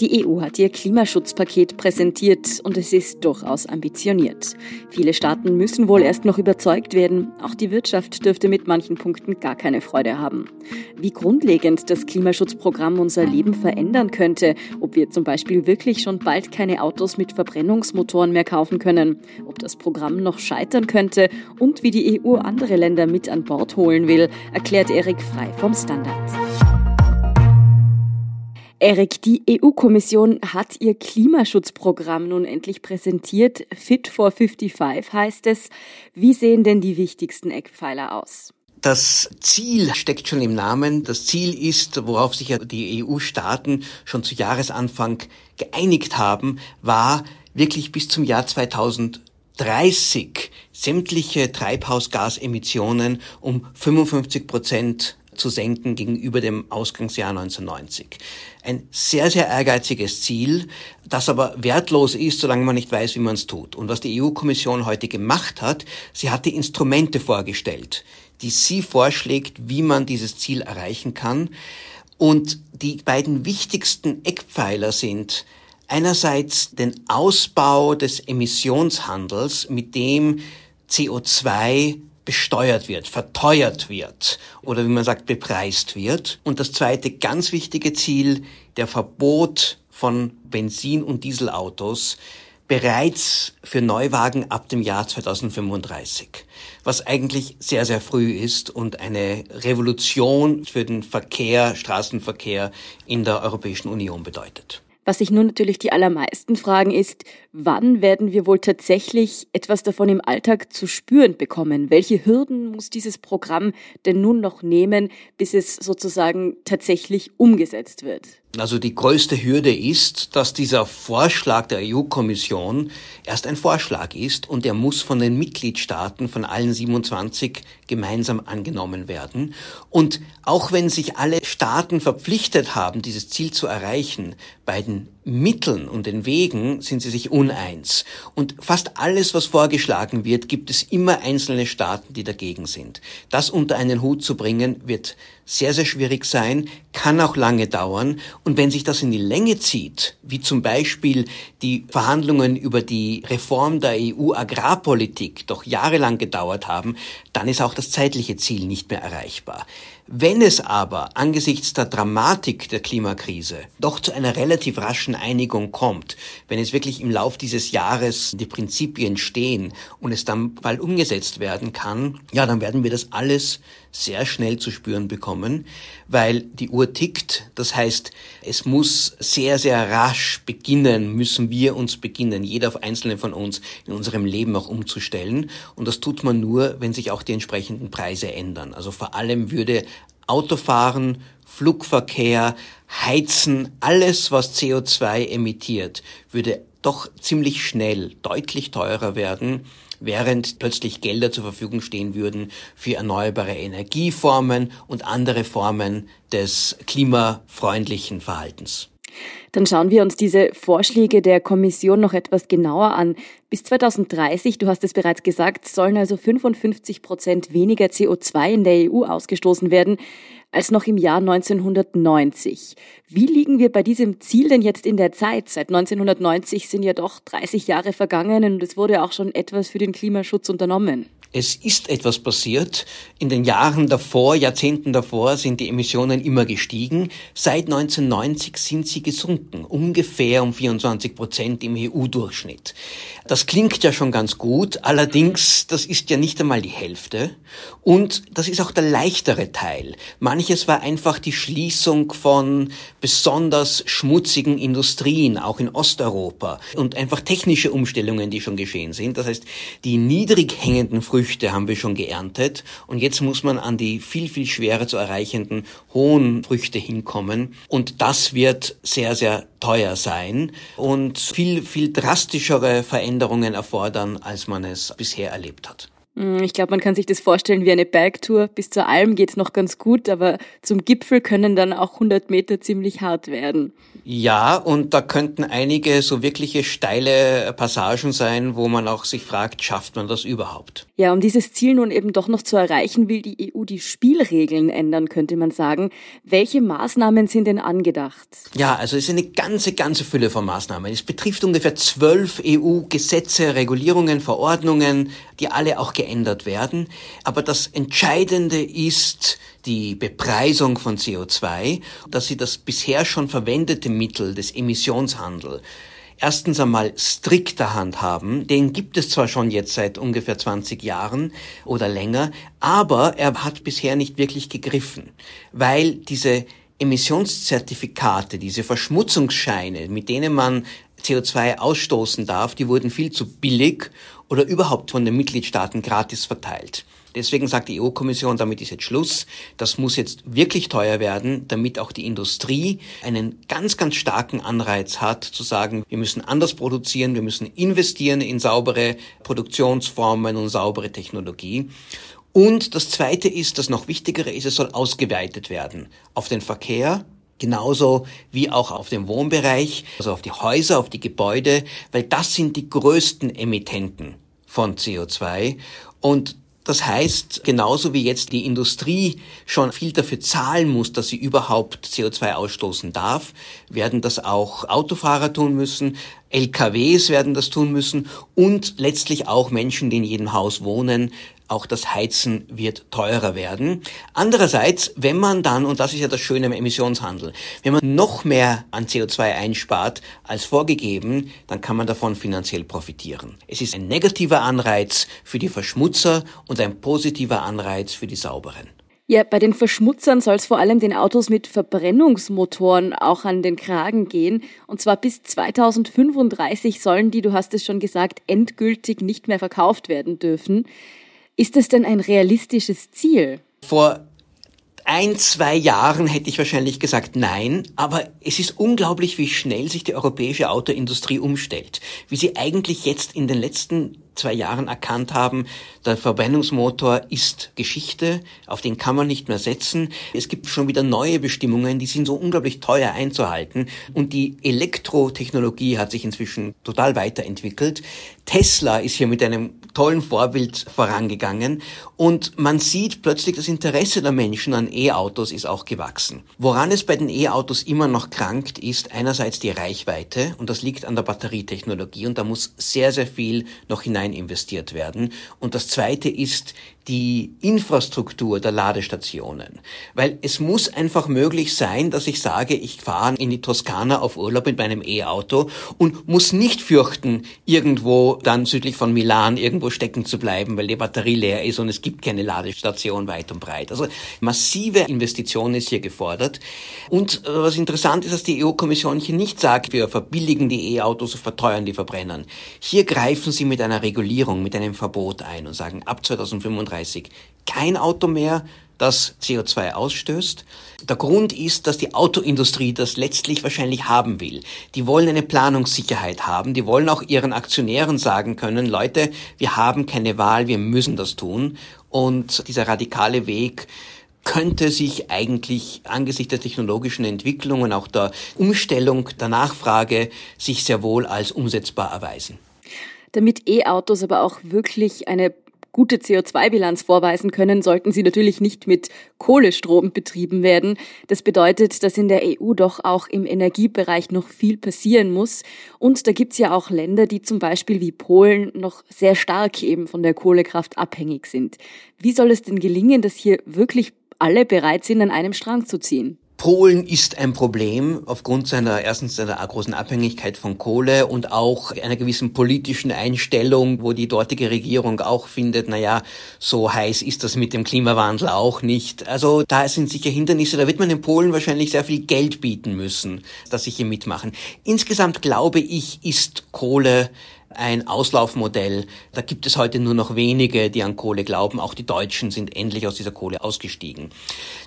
Die EU hat ihr Klimaschutzpaket präsentiert und es ist durchaus ambitioniert. Viele Staaten müssen wohl erst noch überzeugt werden. Auch die Wirtschaft dürfte mit manchen Punkten gar keine Freude haben. Wie grundlegend das Klimaschutzprogramm unser Leben verändern könnte, ob wir zum Beispiel wirklich schon bald keine Autos mit Verbrennungsmotoren mehr kaufen können, ob das Programm noch scheitern könnte und wie die EU andere Länder mit an Bord holen will, erklärt Erik Frei vom Standard. Erik, die EU-Kommission hat ihr Klimaschutzprogramm nun endlich präsentiert. Fit for 55 heißt es. Wie sehen denn die wichtigsten Eckpfeiler aus? Das Ziel steckt schon im Namen. Das Ziel ist, worauf sich ja die EU-Staaten schon zu Jahresanfang geeinigt haben, war wirklich bis zum Jahr 2030 sämtliche Treibhausgasemissionen um 55 Prozent zu senken gegenüber dem Ausgangsjahr 1990. Ein sehr, sehr ehrgeiziges Ziel, das aber wertlos ist, solange man nicht weiß, wie man es tut. Und was die EU-Kommission heute gemacht hat, sie hat die Instrumente vorgestellt, die sie vorschlägt, wie man dieses Ziel erreichen kann. Und die beiden wichtigsten Eckpfeiler sind einerseits den Ausbau des Emissionshandels, mit dem CO2 besteuert wird, verteuert wird oder wie man sagt, bepreist wird. Und das zweite ganz wichtige Ziel, der Verbot von Benzin- und Dieselautos bereits für Neuwagen ab dem Jahr 2035, was eigentlich sehr, sehr früh ist und eine Revolution für den Verkehr, Straßenverkehr in der Europäischen Union bedeutet. Was sich nun natürlich die allermeisten fragen ist, wann werden wir wohl tatsächlich etwas davon im Alltag zu spüren bekommen? Welche Hürden muss dieses Programm denn nun noch nehmen, bis es sozusagen tatsächlich umgesetzt wird? Also die größte Hürde ist, dass dieser Vorschlag der EU-Kommission erst ein Vorschlag ist und er muss von den Mitgliedstaaten, von allen 27 gemeinsam angenommen werden. Und auch wenn sich alle Staaten verpflichtet haben, dieses Ziel zu erreichen, bei den Mitteln und den Wegen sind sie sich uneins. Und fast alles, was vorgeschlagen wird, gibt es immer einzelne Staaten, die dagegen sind. Das unter einen Hut zu bringen, wird sehr, sehr schwierig sein, kann auch lange dauern. Und wenn sich das in die Länge zieht, wie zum Beispiel die Verhandlungen über die Reform der EU-Agrarpolitik doch jahrelang gedauert haben, dann ist auch das zeitliche Ziel nicht mehr erreichbar. Wenn es aber angesichts der Dramatik der Klimakrise doch zu einer relativ raschen Einigung kommt, wenn es wirklich im Lauf dieses Jahres die Prinzipien stehen und es dann bald umgesetzt werden kann, ja, dann werden wir das alles sehr schnell zu spüren bekommen, weil die Uhr tickt. Das heißt, es muss sehr, sehr rasch beginnen, müssen wir uns beginnen, jeder einzelne von uns in unserem Leben auch umzustellen. Und das tut man nur, wenn sich auch die entsprechenden Preise ändern. Also vor allem würde Autofahren, Flugverkehr, Heizen, alles, was CO2 emittiert, würde doch ziemlich schnell deutlich teurer werden während plötzlich Gelder zur Verfügung stehen würden für erneuerbare Energieformen und andere Formen des klimafreundlichen Verhaltens. Dann schauen wir uns diese Vorschläge der Kommission noch etwas genauer an. Bis 2030, du hast es bereits gesagt, sollen also 55 Prozent weniger CO2 in der EU ausgestoßen werden als noch im Jahr 1990. Wie liegen wir bei diesem Ziel denn jetzt in der Zeit? Seit 1990 sind ja doch 30 Jahre vergangen und es wurde auch schon etwas für den Klimaschutz unternommen. Es ist etwas passiert. In den Jahren davor, Jahrzehnten davor sind die Emissionen immer gestiegen. Seit 1990 sind sie gesunken, ungefähr um 24 Prozent im EU-Durchschnitt. Das klingt ja schon ganz gut, allerdings, das ist ja nicht einmal die Hälfte. Und das ist auch der leichtere Teil. Manches war einfach die Schließung von besonders schmutzigen Industrien, auch in Osteuropa, und einfach technische Umstellungen, die schon geschehen sind. Das heißt, die niedrig hängenden Früchte haben wir schon geerntet und jetzt muss man an die viel, viel schwerer zu erreichenden hohen Früchte hinkommen und das wird sehr, sehr teuer sein und viel, viel drastischere Veränderungen erfordern, als man es bisher erlebt hat. Hm, ich glaube, man kann sich das vorstellen wie eine Bergtour. Bis zur Alm geht es noch ganz gut, aber zum Gipfel können dann auch 100 Meter ziemlich hart werden. Ja, und da könnten einige so wirkliche steile Passagen sein, wo man auch sich fragt, schafft man das überhaupt? Ja, um dieses Ziel nun eben doch noch zu erreichen, will die EU die Spielregeln ändern, könnte man sagen. Welche Maßnahmen sind denn angedacht? Ja, also es ist eine ganze, ganze Fülle von Maßnahmen. Es betrifft ungefähr zwölf EU-Gesetze, Regulierungen, Verordnungen, die alle auch geändert werden. Aber das Entscheidende ist, die Bepreisung von CO2, dass sie das bisher schon verwendete Mittel des Emissionshandels erstens einmal strikter handhaben. Den gibt es zwar schon jetzt seit ungefähr 20 Jahren oder länger, aber er hat bisher nicht wirklich gegriffen, weil diese Emissionszertifikate, diese Verschmutzungsscheine, mit denen man CO2 ausstoßen darf, die wurden viel zu billig oder überhaupt von den Mitgliedstaaten gratis verteilt. Deswegen sagt die EU-Kommission, damit ist jetzt Schluss. Das muss jetzt wirklich teuer werden, damit auch die Industrie einen ganz, ganz starken Anreiz hat, zu sagen, wir müssen anders produzieren, wir müssen investieren in saubere Produktionsformen und saubere Technologie. Und das Zweite ist, das noch Wichtigere ist, es soll ausgeweitet werden auf den Verkehr, genauso wie auch auf den Wohnbereich, also auf die Häuser, auf die Gebäude, weil das sind die größten Emittenten von CO2 und das heißt, genauso wie jetzt die Industrie schon viel dafür zahlen muss, dass sie überhaupt CO2 ausstoßen darf, werden das auch Autofahrer tun müssen, LKWs werden das tun müssen und letztlich auch Menschen, die in jedem Haus wohnen, auch das Heizen wird teurer werden. Andererseits, wenn man dann, und das ist ja das Schöne im Emissionshandel, wenn man noch mehr an CO2 einspart als vorgegeben, dann kann man davon finanziell profitieren. Es ist ein negativer Anreiz für die Verschmutzer und ein positiver Anreiz für die Sauberen. Ja, bei den Verschmutzern soll es vor allem den Autos mit Verbrennungsmotoren auch an den Kragen gehen. Und zwar bis 2035 sollen die, du hast es schon gesagt, endgültig nicht mehr verkauft werden dürfen. Ist das denn ein realistisches Ziel? Vor ein, zwei Jahren hätte ich wahrscheinlich gesagt nein, aber es ist unglaublich, wie schnell sich die europäische Autoindustrie umstellt. Wie sie eigentlich jetzt in den letzten zwei Jahren erkannt haben, der Verbrennungsmotor ist Geschichte, auf den kann man nicht mehr setzen. Es gibt schon wieder neue Bestimmungen, die sind so unglaublich teuer einzuhalten und die Elektrotechnologie hat sich inzwischen total weiterentwickelt. Tesla ist hier mit einem tollen Vorbild vorangegangen und man sieht plötzlich, das Interesse der Menschen an E-Autos ist auch gewachsen. Woran es bei den E-Autos immer noch krankt, ist einerseits die Reichweite und das liegt an der Batterietechnologie und da muss sehr, sehr viel noch hinein investiert werden. Und das zweite ist die Infrastruktur der Ladestationen. Weil es muss einfach möglich sein, dass ich sage, ich fahre in die Toskana auf Urlaub mit meinem E-Auto und muss nicht fürchten, irgendwo dann südlich von Milan irgendwo stecken zu bleiben, weil die Batterie leer ist und es gibt keine Ladestation weit und breit. Also massive Investitionen ist hier gefordert. Und äh, was interessant ist, dass die EU-Kommission hier nicht sagt, wir verbilligen die E-Autos und verteuern die Verbrennern. Hier greifen sie mit einer Regulierung, mit einem Verbot ein und sagen, ab 2035 2035 kein Auto mehr, das CO2 ausstößt. Der Grund ist, dass die Autoindustrie das letztlich wahrscheinlich haben will. Die wollen eine Planungssicherheit haben, die wollen auch ihren Aktionären sagen können, Leute, wir haben keine Wahl, wir müssen das tun. Und dieser radikale Weg könnte sich eigentlich angesichts der technologischen Entwicklungen, auch der Umstellung der Nachfrage, sich sehr wohl als umsetzbar erweisen. Damit E-Autos aber auch wirklich eine gute CO2-Bilanz vorweisen können, sollten sie natürlich nicht mit Kohlestrom betrieben werden. Das bedeutet, dass in der EU doch auch im Energiebereich noch viel passieren muss. Und da gibt's ja auch Länder, die zum Beispiel wie Polen noch sehr stark eben von der Kohlekraft abhängig sind. Wie soll es denn gelingen, dass hier wirklich alle bereit sind, an einem Strang zu ziehen? Polen ist ein Problem aufgrund seiner erstens seiner großen Abhängigkeit von Kohle und auch einer gewissen politischen Einstellung, wo die dortige Regierung auch findet, na ja, so heiß ist das mit dem Klimawandel auch nicht. Also da sind sicher Hindernisse, da wird man in Polen wahrscheinlich sehr viel Geld bieten müssen, dass sie hier mitmachen. Insgesamt glaube ich, ist Kohle ein Auslaufmodell. Da gibt es heute nur noch wenige, die an Kohle glauben. Auch die Deutschen sind endlich aus dieser Kohle ausgestiegen.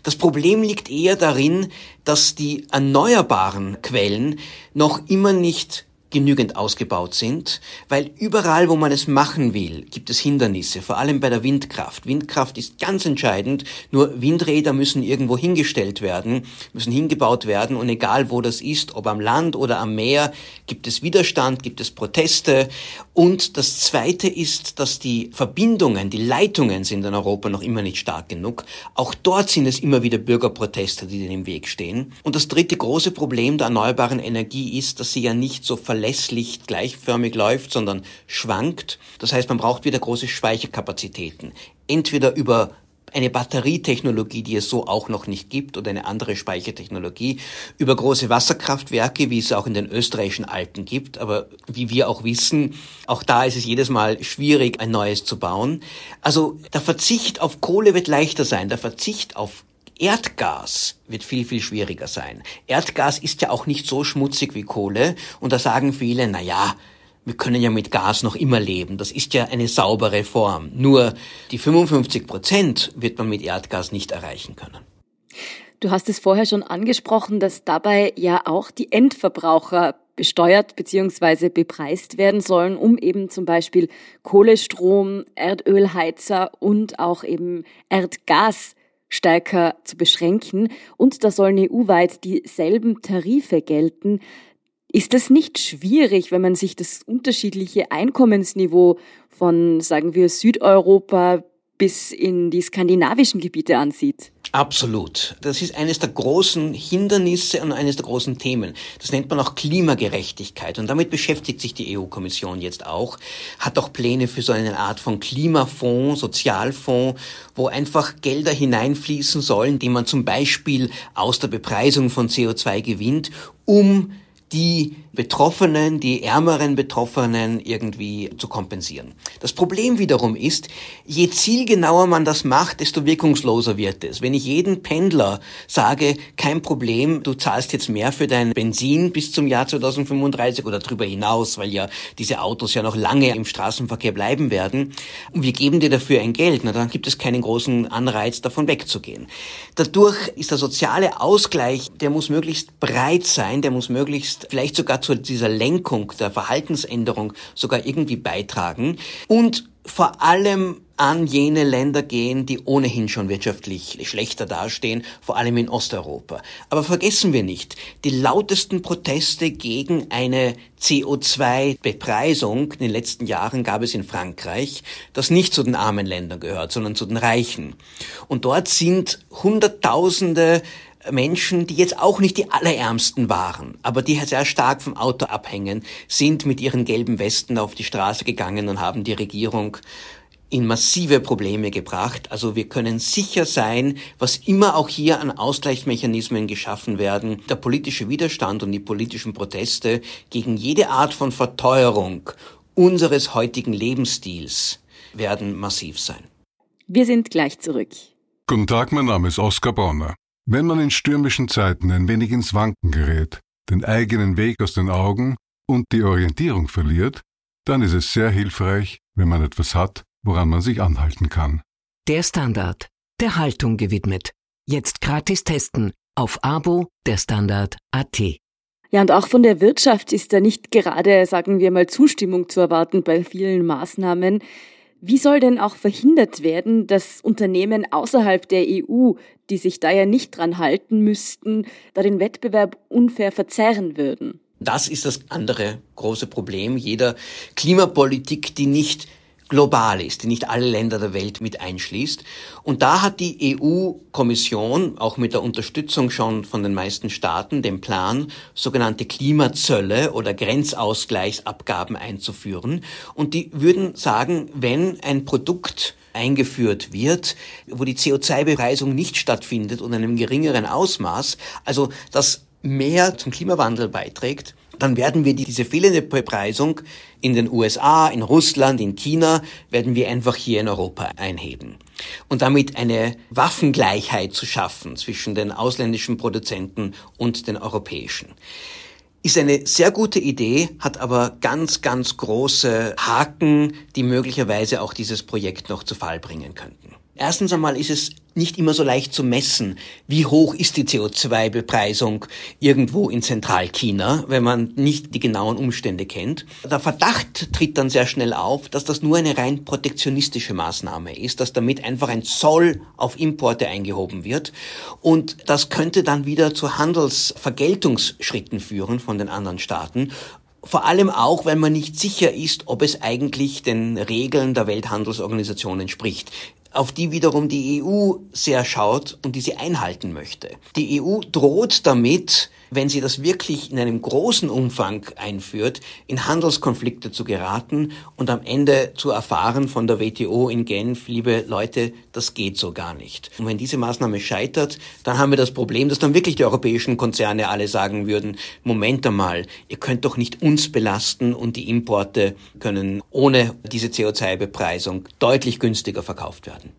Das Problem liegt eher darin, dass die erneuerbaren Quellen noch immer nicht genügend ausgebaut sind, weil überall, wo man es machen will, gibt es Hindernisse, vor allem bei der Windkraft. Windkraft ist ganz entscheidend, nur Windräder müssen irgendwo hingestellt werden, müssen hingebaut werden und egal wo das ist, ob am Land oder am Meer, gibt es Widerstand, gibt es Proteste und das Zweite ist, dass die Verbindungen, die Leitungen sind in Europa noch immer nicht stark genug. Auch dort sind es immer wieder Bürgerproteste, die denen im Weg stehen. Und das dritte große Problem der erneuerbaren Energie ist, dass sie ja nicht so verlässlich gleichförmig läuft, sondern schwankt. Das heißt, man braucht wieder große Speicherkapazitäten. Entweder über eine Batterietechnologie, die es so auch noch nicht gibt, oder eine andere Speichertechnologie, über große Wasserkraftwerke, wie es auch in den österreichischen Alpen gibt. Aber wie wir auch wissen, auch da ist es jedes Mal schwierig, ein neues zu bauen. Also der Verzicht auf Kohle wird leichter sein, der Verzicht auf Erdgas wird viel, viel schwieriger sein. Erdgas ist ja auch nicht so schmutzig wie Kohle und da sagen viele, na ja, wir können ja mit Gas noch immer leben. Das ist ja eine saubere Form. Nur die 55 Prozent wird man mit Erdgas nicht erreichen können. Du hast es vorher schon angesprochen, dass dabei ja auch die Endverbraucher besteuert bzw. bepreist werden sollen, um eben zum Beispiel Kohlestrom, Erdölheizer und auch eben Erdgas stärker zu beschränken. Und da sollen EU-weit dieselben Tarife gelten. Ist das nicht schwierig, wenn man sich das unterschiedliche Einkommensniveau von, sagen wir, Südeuropa bis in die skandinavischen Gebiete ansieht? Absolut. Das ist eines der großen Hindernisse und eines der großen Themen. Das nennt man auch Klimagerechtigkeit. Und damit beschäftigt sich die EU-Kommission jetzt auch, hat auch Pläne für so eine Art von Klimafonds, Sozialfonds, wo einfach Gelder hineinfließen sollen, die man zum Beispiel aus der Bepreisung von CO2 gewinnt, um die Betroffenen, die ärmeren Betroffenen irgendwie zu kompensieren. Das Problem wiederum ist, je zielgenauer man das macht, desto wirkungsloser wird es. Wenn ich jeden Pendler sage, kein Problem, du zahlst jetzt mehr für dein Benzin bis zum Jahr 2035 oder darüber hinaus, weil ja diese Autos ja noch lange im Straßenverkehr bleiben werden, und wir geben dir dafür ein Geld, na dann gibt es keinen großen Anreiz, davon wegzugehen. Dadurch ist der soziale Ausgleich, der muss möglichst breit sein, der muss möglichst vielleicht sogar zu dieser Lenkung, der Verhaltensänderung sogar irgendwie beitragen und vor allem an jene Länder gehen, die ohnehin schon wirtschaftlich schlechter dastehen, vor allem in Osteuropa. Aber vergessen wir nicht, die lautesten Proteste gegen eine CO2-Bepreisung in den letzten Jahren gab es in Frankreich, das nicht zu den armen Ländern gehört, sondern zu den reichen. Und dort sind Hunderttausende Menschen, die jetzt auch nicht die allerärmsten waren, aber die sehr stark vom Auto abhängen, sind mit ihren gelben Westen auf die Straße gegangen und haben die Regierung in massive Probleme gebracht. Also wir können sicher sein, was immer auch hier an Ausgleichsmechanismen geschaffen werden, der politische Widerstand und die politischen Proteste gegen jede Art von Verteuerung unseres heutigen Lebensstils werden massiv sein. Wir sind gleich zurück. Guten Tag, mein Name ist Oskar Bonner. Wenn man in stürmischen Zeiten ein wenig ins Wanken gerät, den eigenen Weg aus den Augen und die Orientierung verliert, dann ist es sehr hilfreich, wenn man etwas hat, woran man sich anhalten kann. Der Standard, der Haltung gewidmet. Jetzt gratis testen auf Abo der Standard AT. Ja, und auch von der Wirtschaft ist da nicht gerade, sagen wir mal, Zustimmung zu erwarten bei vielen Maßnahmen. Wie soll denn auch verhindert werden, dass Unternehmen außerhalb der EU, die sich da ja nicht dran halten müssten, da den Wettbewerb unfair verzerren würden? Das ist das andere große Problem jeder Klimapolitik, die nicht global ist, die nicht alle Länder der Welt mit einschließt. Und da hat die EU-Kommission, auch mit der Unterstützung schon von den meisten Staaten, den Plan, sogenannte Klimazölle oder Grenzausgleichsabgaben einzuführen. Und die würden sagen, wenn ein Produkt eingeführt wird, wo die CO2-Bepreisung nicht stattfindet und in einem geringeren Ausmaß, also das mehr zum Klimawandel beiträgt, dann werden wir diese fehlende Bepreisung in den USA, in Russland, in China, werden wir einfach hier in Europa einheben. Und damit eine Waffengleichheit zu schaffen zwischen den ausländischen Produzenten und den europäischen. Ist eine sehr gute Idee, hat aber ganz, ganz große Haken, die möglicherweise auch dieses Projekt noch zu Fall bringen könnten. Erstens einmal ist es nicht immer so leicht zu messen, wie hoch ist die CO2-Bepreisung irgendwo in Zentralchina, wenn man nicht die genauen Umstände kennt. Der Verdacht tritt dann sehr schnell auf, dass das nur eine rein protektionistische Maßnahme ist, dass damit einfach ein Zoll auf Importe eingehoben wird. Und das könnte dann wieder zu Handelsvergeltungsschritten führen von den anderen Staaten. Vor allem auch, weil man nicht sicher ist, ob es eigentlich den Regeln der Welthandelsorganisation entspricht auf die wiederum die EU sehr schaut und die sie einhalten möchte. Die EU droht damit, wenn sie das wirklich in einem großen Umfang einführt, in Handelskonflikte zu geraten und am Ende zu erfahren von der WTO in Genf, liebe Leute, das geht so gar nicht. Und wenn diese Maßnahme scheitert, dann haben wir das Problem, dass dann wirklich die europäischen Konzerne alle sagen würden, Moment einmal, ihr könnt doch nicht uns belasten und die Importe können ohne diese CO2-Bepreisung deutlich günstiger verkauft werden.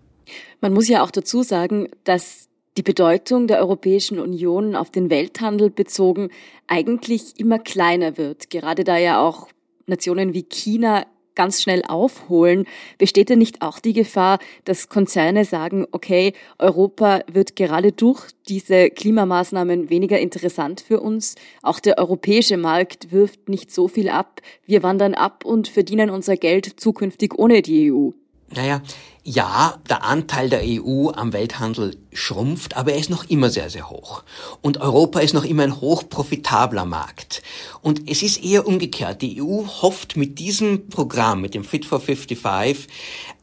Man muss ja auch dazu sagen, dass die Bedeutung der Europäischen Union auf den Welthandel bezogen eigentlich immer kleiner wird. Gerade da ja auch Nationen wie China ganz schnell aufholen, besteht denn nicht auch die Gefahr, dass Konzerne sagen, okay, Europa wird gerade durch diese Klimamaßnahmen weniger interessant für uns. Auch der europäische Markt wirft nicht so viel ab. Wir wandern ab und verdienen unser Geld zukünftig ohne die EU. Naja, ja, der Anteil der EU am Welthandel schrumpft, aber er ist noch immer sehr, sehr hoch. Und Europa ist noch immer ein hochprofitabler Markt. Und es ist eher umgekehrt. Die EU hofft mit diesem Programm, mit dem Fit for 55,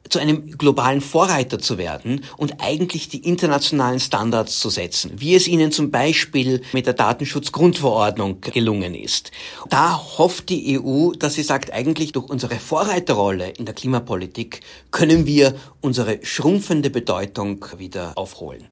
zu einem globalen Vorreiter zu werden und eigentlich die internationalen Standards zu setzen, wie es ihnen zum Beispiel mit der Datenschutzgrundverordnung gelungen ist. Da hofft die EU, dass sie sagt, eigentlich durch unsere Vorreiterrolle in der Klimapolitik können wir unsere schrumpfende Bedeutung wieder aufholen.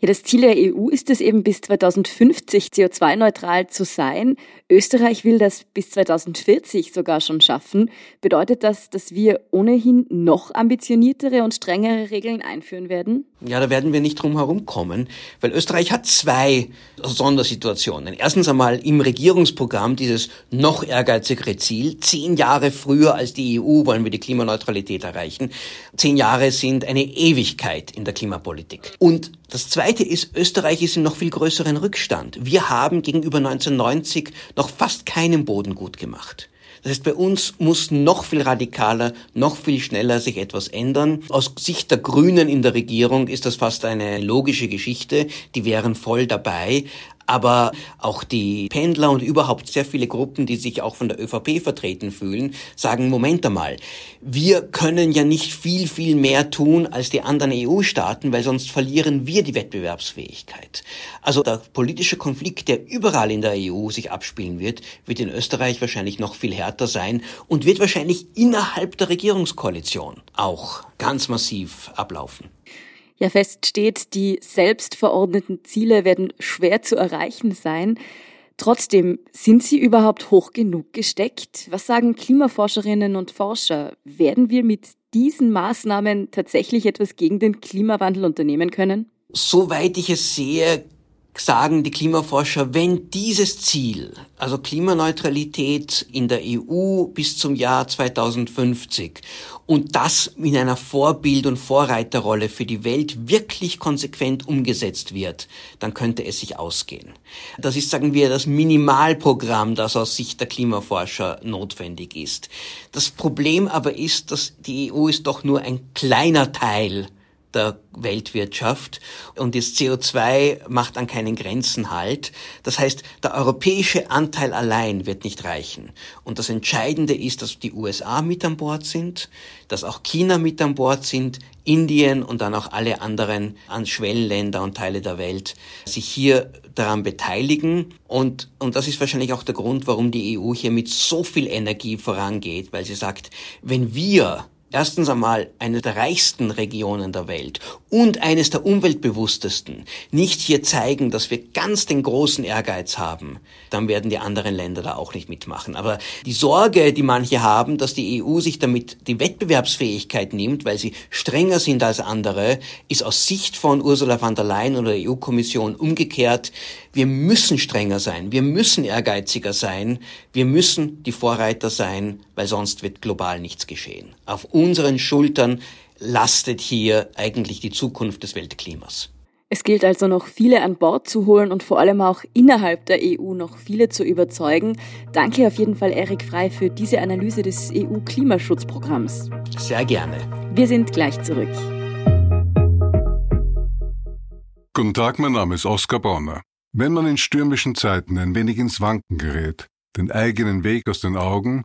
Ja, das Ziel der EU ist es eben bis 2050 CO2-neutral zu sein. Österreich will das bis 2040 sogar schon schaffen. Bedeutet das, dass wir ohnehin noch ambitioniertere und strengere Regeln einführen werden? Ja, da werden wir nicht drum herum kommen, weil Österreich hat zwei Sondersituationen. Erstens einmal im Regierungsprogramm dieses noch ehrgeizigere Ziel. Zehn Jahre früher als die EU wollen wir die Klimaneutralität erreichen. Zehn Jahre sind eine Ewigkeit in der Klimapolitik. Und das Zweite ist, Österreich ist in noch viel größeren Rückstand. Wir haben gegenüber 1990 noch fast keinen Boden gut gemacht. Das heißt, bei uns muss noch viel radikaler, noch viel schneller sich etwas ändern. Aus Sicht der Grünen in der Regierung ist das fast eine logische Geschichte. Die wären voll dabei aber auch die Pendler und überhaupt sehr viele Gruppen, die sich auch von der ÖVP vertreten fühlen, sagen, Moment einmal, wir können ja nicht viel, viel mehr tun als die anderen EU-Staaten, weil sonst verlieren wir die Wettbewerbsfähigkeit. Also der politische Konflikt, der überall in der EU sich abspielen wird, wird in Österreich wahrscheinlich noch viel härter sein und wird wahrscheinlich innerhalb der Regierungskoalition auch ganz massiv ablaufen. Ja, fest steht, die selbstverordneten Ziele werden schwer zu erreichen sein. Trotzdem, sind sie überhaupt hoch genug gesteckt? Was sagen Klimaforscherinnen und Forscher? Werden wir mit diesen Maßnahmen tatsächlich etwas gegen den Klimawandel unternehmen können? Soweit ich es sehe, sagen die Klimaforscher, wenn dieses Ziel, also Klimaneutralität in der EU bis zum Jahr 2050 und das in einer Vorbild- und Vorreiterrolle für die Welt wirklich konsequent umgesetzt wird, dann könnte es sich ausgehen. Das ist, sagen wir, das Minimalprogramm, das aus Sicht der Klimaforscher notwendig ist. Das Problem aber ist, dass die EU ist doch nur ein kleiner Teil der Weltwirtschaft und das CO2 macht an keinen Grenzen halt. Das heißt, der europäische Anteil allein wird nicht reichen. Und das Entscheidende ist, dass die USA mit an Bord sind, dass auch China mit an Bord sind, Indien und dann auch alle anderen an Schwellenländer und Teile der Welt sich hier daran beteiligen. Und, und das ist wahrscheinlich auch der Grund, warum die EU hier mit so viel Energie vorangeht, weil sie sagt, wenn wir erstens einmal eine der reichsten Regionen der Welt und eines der umweltbewusstesten. Nicht hier zeigen, dass wir ganz den großen Ehrgeiz haben, dann werden die anderen Länder da auch nicht mitmachen. Aber die Sorge, die manche haben, dass die EU sich damit die Wettbewerbsfähigkeit nimmt, weil sie strenger sind als andere, ist aus Sicht von Ursula von der Leyen oder der EU-Kommission umgekehrt. Wir müssen strenger sein, wir müssen ehrgeiziger sein, wir müssen die Vorreiter sein, weil sonst wird global nichts geschehen. Auf unseren Schultern lastet hier eigentlich die Zukunft des Weltklimas. Es gilt also noch viele an Bord zu holen und vor allem auch innerhalb der EU noch viele zu überzeugen. Danke auf jeden Fall, Erik Frei, für diese Analyse des EU-Klimaschutzprogramms. Sehr gerne. Wir sind gleich zurück. Guten Tag, mein Name ist Oskar Bonner. Wenn man in stürmischen Zeiten ein wenig ins Wanken gerät, den eigenen Weg aus den Augen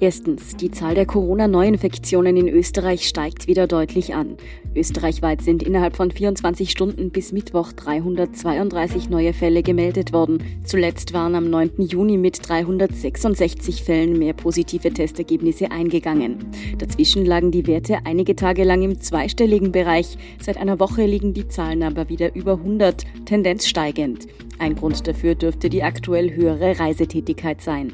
Erstens, die Zahl der Corona-Neuinfektionen in Österreich steigt wieder deutlich an. Österreichweit sind innerhalb von 24 Stunden bis Mittwoch 332 neue Fälle gemeldet worden. Zuletzt waren am 9. Juni mit 366 Fällen mehr positive Testergebnisse eingegangen. Dazwischen lagen die Werte einige Tage lang im zweistelligen Bereich. Seit einer Woche liegen die Zahlen aber wieder über 100, Tendenz steigend. Ein Grund dafür dürfte die aktuell höhere Reisetätigkeit sein.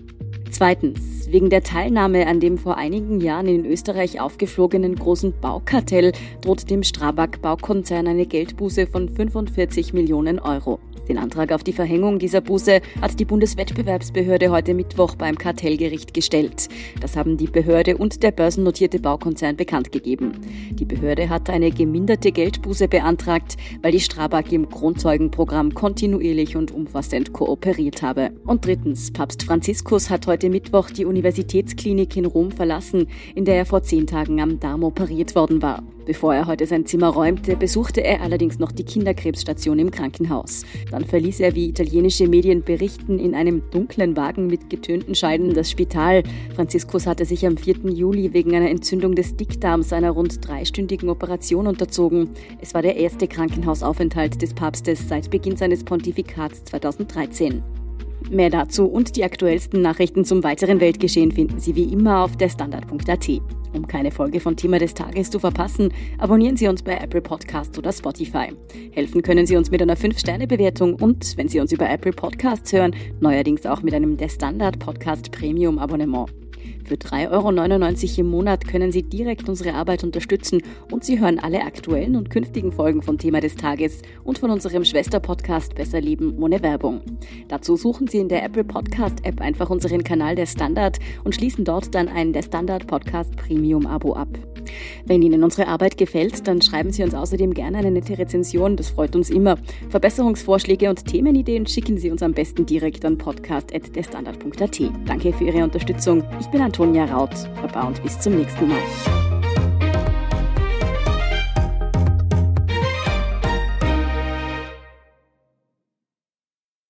Zweitens, wegen der Teilnahme an dem vor einigen Jahren in Österreich aufgeflogenen großen Baukartell droht dem Strabag Baukonzern eine Geldbuße von 45 Millionen Euro. Den Antrag auf die Verhängung dieser Buße hat die Bundeswettbewerbsbehörde heute Mittwoch beim Kartellgericht gestellt. Das haben die Behörde und der börsennotierte Baukonzern bekannt gegeben. Die Behörde hat eine geminderte Geldbuße beantragt, weil die Strabag im Kronzeugenprogramm kontinuierlich und umfassend kooperiert habe. Und drittens, Papst Franziskus hat heute Mittwoch die Universitätsklinik in Rom verlassen, in der er vor zehn Tagen am Darm operiert worden war. Bevor er heute sein Zimmer räumte, besuchte er allerdings noch die Kinderkrebsstation im Krankenhaus. Dann verließ er, wie italienische Medien berichten, in einem dunklen Wagen mit getönten Scheiden das Spital. Franziskus hatte sich am 4. Juli wegen einer Entzündung des Dickdarms einer rund dreistündigen Operation unterzogen. Es war der erste Krankenhausaufenthalt des Papstes seit Beginn seines Pontifikats 2013. Mehr dazu und die aktuellsten Nachrichten zum weiteren Weltgeschehen finden Sie wie immer auf der Standard.at. Um keine Folge von Thema des Tages zu verpassen, abonnieren Sie uns bei Apple Podcasts oder Spotify. Helfen können Sie uns mit einer 5-Sterne-Bewertung und, wenn Sie uns über Apple Podcasts hören, neuerdings auch mit einem Der Standard Podcast Premium Abonnement. Für 3,99 Euro im Monat können Sie direkt unsere Arbeit unterstützen und Sie hören alle aktuellen und künftigen Folgen vom Thema des Tages und von unserem Schwesterpodcast Besser Leben ohne Werbung. Dazu suchen Sie in der Apple Podcast App einfach unseren Kanal Der Standard und schließen dort dann ein Der Standard Podcast Premium Abo ab. Wenn Ihnen unsere Arbeit gefällt, dann schreiben Sie uns außerdem gerne eine nette Rezension, das freut uns immer. Verbesserungsvorschläge und Themenideen schicken Sie uns am besten direkt an podcast.derstandard.at. Danke für Ihre Unterstützung. Ich bin Antonia Raut. Baba und bis zum nächsten Mal.